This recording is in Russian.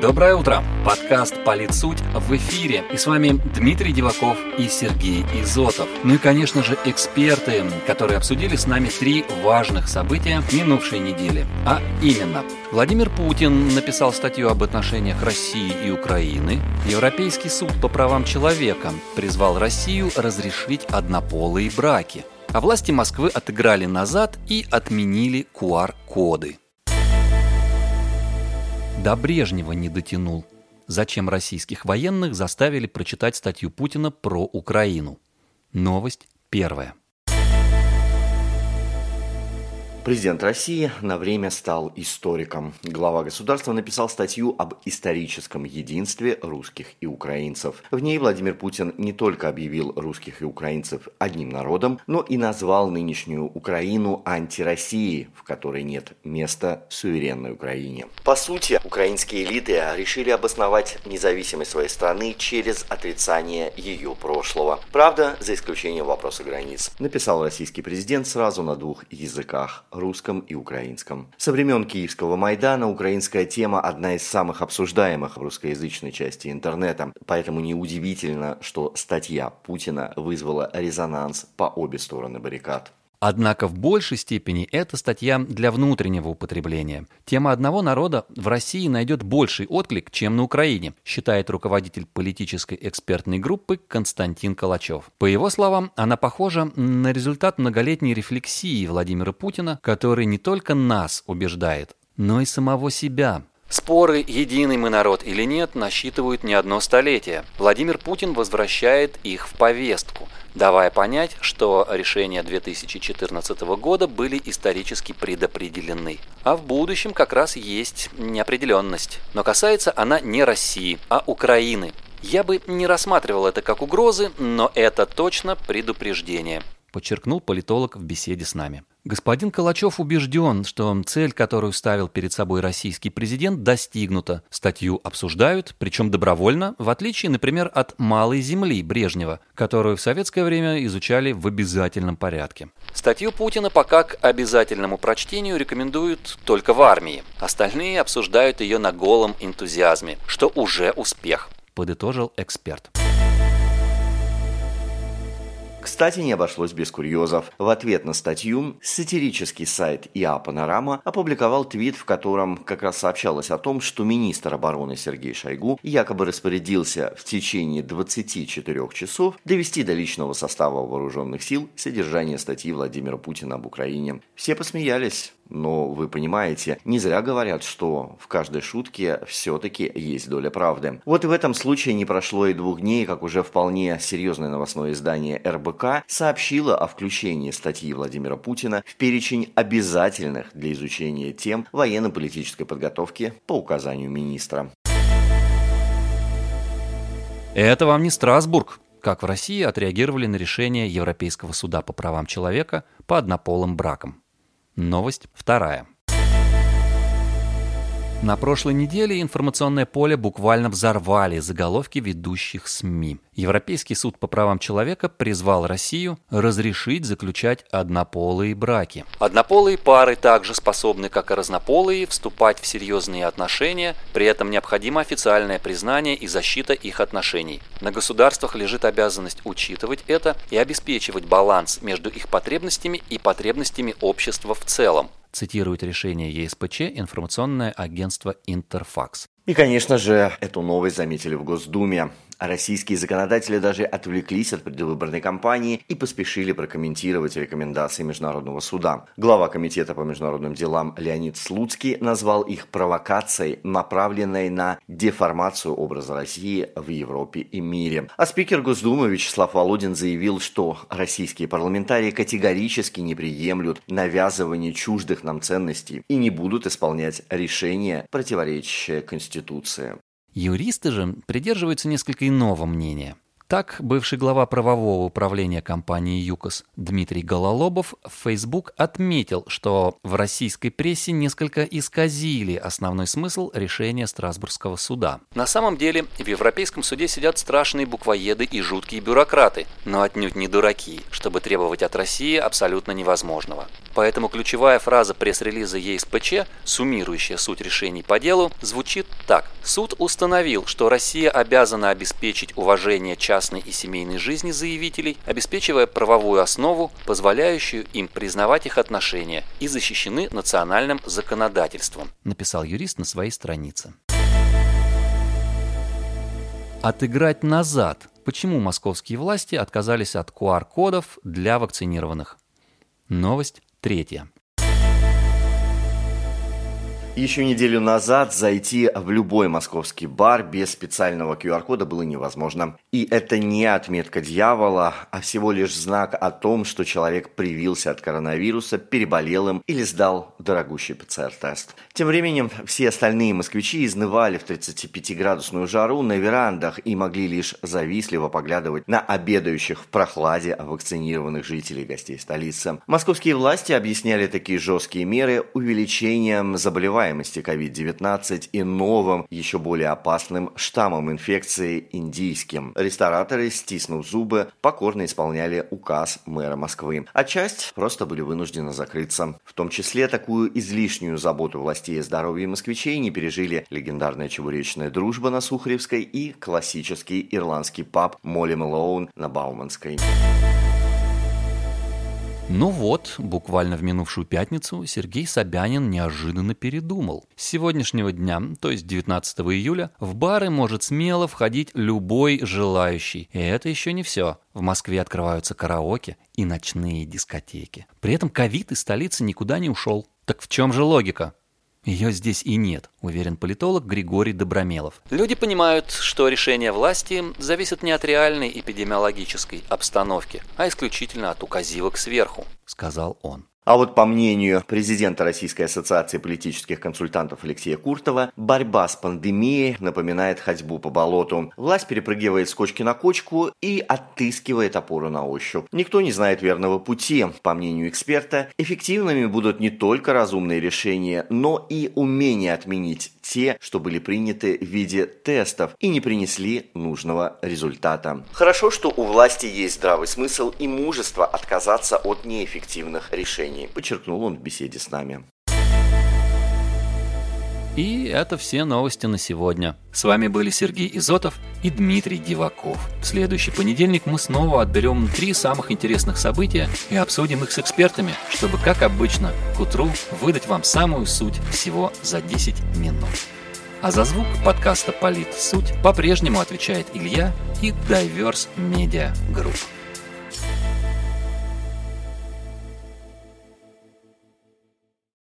Доброе утро! Подкаст «Политсуть» в эфире. И с вами Дмитрий Диваков и Сергей Изотов. Ну и, конечно же, эксперты, которые обсудили с нами три важных события минувшей недели. А именно, Владимир Путин написал статью об отношениях России и Украины. Европейский суд по правам человека призвал Россию разрешить однополые браки. А власти Москвы отыграли назад и отменили QR-коды. До Брежнева не дотянул. Зачем российских военных заставили прочитать статью Путина про Украину? Новость первая. Президент России на время стал историком. Глава государства написал статью об историческом единстве русских и украинцев. В ней Владимир Путин не только объявил русских и украинцев одним народом, но и назвал нынешнюю Украину антироссией, в которой нет места суверенной Украине. По сути, украинские элиты решили обосновать независимость своей страны через отрицание ее прошлого. Правда, за исключением вопроса границ. Написал российский президент сразу на двух языках русском и украинском. Со времен Киевского Майдана украинская тема одна из самых обсуждаемых в русскоязычной части интернета, поэтому неудивительно, что статья Путина вызвала резонанс по обе стороны баррикад. Однако в большей степени это статья для внутреннего употребления. Тема одного народа в России найдет больший отклик, чем на Украине, считает руководитель политической экспертной группы Константин Калачев. По его словам, она похожа на результат многолетней рефлексии Владимира Путина, который не только нас убеждает, но и самого себя. Споры, единый мы народ или нет, насчитывают не одно столетие. Владимир Путин возвращает их в повестку – давая понять, что решения 2014 года были исторически предопределены. А в будущем как раз есть неопределенность. Но касается она не России, а Украины. Я бы не рассматривал это как угрозы, но это точно предупреждение подчеркнул политолог в беседе с нами. Господин Калачев убежден, что цель, которую ставил перед собой российский президент, достигнута. Статью обсуждают, причем добровольно, в отличие, например, от «Малой земли» Брежнева, которую в советское время изучали в обязательном порядке. Статью Путина пока к обязательному прочтению рекомендуют только в армии. Остальные обсуждают ее на голом энтузиазме, что уже успех, подытожил эксперт. Кстати, не обошлось без курьезов. В ответ на статью сатирический сайт ИА «Панорама» опубликовал твит, в котором как раз сообщалось о том, что министр обороны Сергей Шойгу якобы распорядился в течение 24 часов довести до личного состава вооруженных сил содержание статьи Владимира Путина об Украине. Все посмеялись. Но вы понимаете, не зря говорят, что в каждой шутке все-таки есть доля правды. Вот и в этом случае не прошло и двух дней, как уже вполне серьезное новостное издание РБК сообщило о включении статьи Владимира Путина в перечень обязательных для изучения тем военно-политической подготовки по указанию министра. Это вам не Страсбург, как в России отреагировали на решение Европейского суда по правам человека по однополым бракам. Новость вторая. На прошлой неделе информационное поле буквально взорвали заголовки ведущих СМИ. Европейский суд по правам человека призвал Россию разрешить заключать однополые браки. Однополые пары также способны, как и разнополые, вступать в серьезные отношения, при этом необходимо официальное признание и защита их отношений. На государствах лежит обязанность учитывать это и обеспечивать баланс между их потребностями и потребностями общества в целом цитирует решение ЕСПЧ информационное агентство «Интерфакс». И, конечно же, эту новость заметили в Госдуме. Российские законодатели даже отвлеклись от предвыборной кампании и поспешили прокомментировать рекомендации Международного суда. Глава Комитета по международным делам Леонид Слуцкий назвал их провокацией, направленной на деформацию образа России в Европе и мире. А спикер Госдумы Вячеслав Володин заявил, что российские парламентарии категорически не приемлют навязывание чуждых нам ценностей и не будут исполнять решения, противоречащие Конституции. Юристы же придерживаются несколько иного мнения. Так, бывший глава правового управления компании ЮКОС Дмитрий Гололобов в Facebook отметил, что в российской прессе несколько исказили основной смысл решения Страсбургского суда. На самом деле, в Европейском суде сидят страшные буквоеды и жуткие бюрократы, но отнюдь не дураки, чтобы требовать от России абсолютно невозможного. Поэтому ключевая фраза пресс-релиза ЕСПЧ, суммирующая суть решений по делу, звучит так. Суд установил, что Россия обязана обеспечить уважение частной и семейной жизни заявителей, обеспечивая правовую основу, позволяющую им признавать их отношения и защищены национальным законодательством, написал юрист на своей странице. Отыграть назад. Почему московские власти отказались от QR-кодов для вакцинированных? Новость третья. Еще неделю назад зайти в любой московский бар без специального QR-кода было невозможно. И это не отметка дьявола, а всего лишь знак о том, что человек привился от коронавируса, переболел им или сдал дорогущий ПЦР-тест. Тем временем все остальные москвичи изнывали в 35-градусную жару на верандах и могли лишь завистливо поглядывать на обедающих в прохладе вакцинированных жителей гостей столицы. Московские власти объясняли такие жесткие меры увеличением заболеваний заболеваемости COVID-19 и новым, еще более опасным штаммом инфекции индийским. Рестораторы, стиснув зубы, покорно исполняли указ мэра Москвы. А часть просто были вынуждены закрыться. В том числе такую излишнюю заботу властей о здоровье москвичей не пережили легендарная чебуречная дружба на Сухаревской и классический ирландский паб Молли Мэлоун на Бауманской. Ну вот, буквально в минувшую пятницу Сергей Собянин неожиданно передумал. С сегодняшнего дня, то есть 19 июля, в бары может смело входить любой желающий. И это еще не все. В Москве открываются караоке и ночные дискотеки. При этом ковид из столицы никуда не ушел. Так в чем же логика? Ее здесь и нет, уверен политолог Григорий Добромелов. Люди понимают, что решение власти зависит не от реальной эпидемиологической обстановки, а исключительно от указивок сверху, сказал он. А вот по мнению президента Российской ассоциации политических консультантов Алексея Куртова, борьба с пандемией напоминает ходьбу по болоту. Власть перепрыгивает с кочки на кочку и отыскивает опору на ощупь. Никто не знает верного пути. По мнению эксперта, эффективными будут не только разумные решения, но и умение отменить те, что были приняты в виде тестов и не принесли нужного результата. Хорошо, что у власти есть здравый смысл и мужество отказаться от неэффективных решений, подчеркнул он в беседе с нами. И это все новости на сегодня. С вами были Сергей Изотов и Дмитрий Диваков. В следующий понедельник мы снова отберем три самых интересных события и обсудим их с экспертами, чтобы, как обычно, к утру выдать вам самую суть всего за 10 минут. А за звук подкаста «Полит. Суть» по-прежнему отвечает Илья и Diverse Media Group.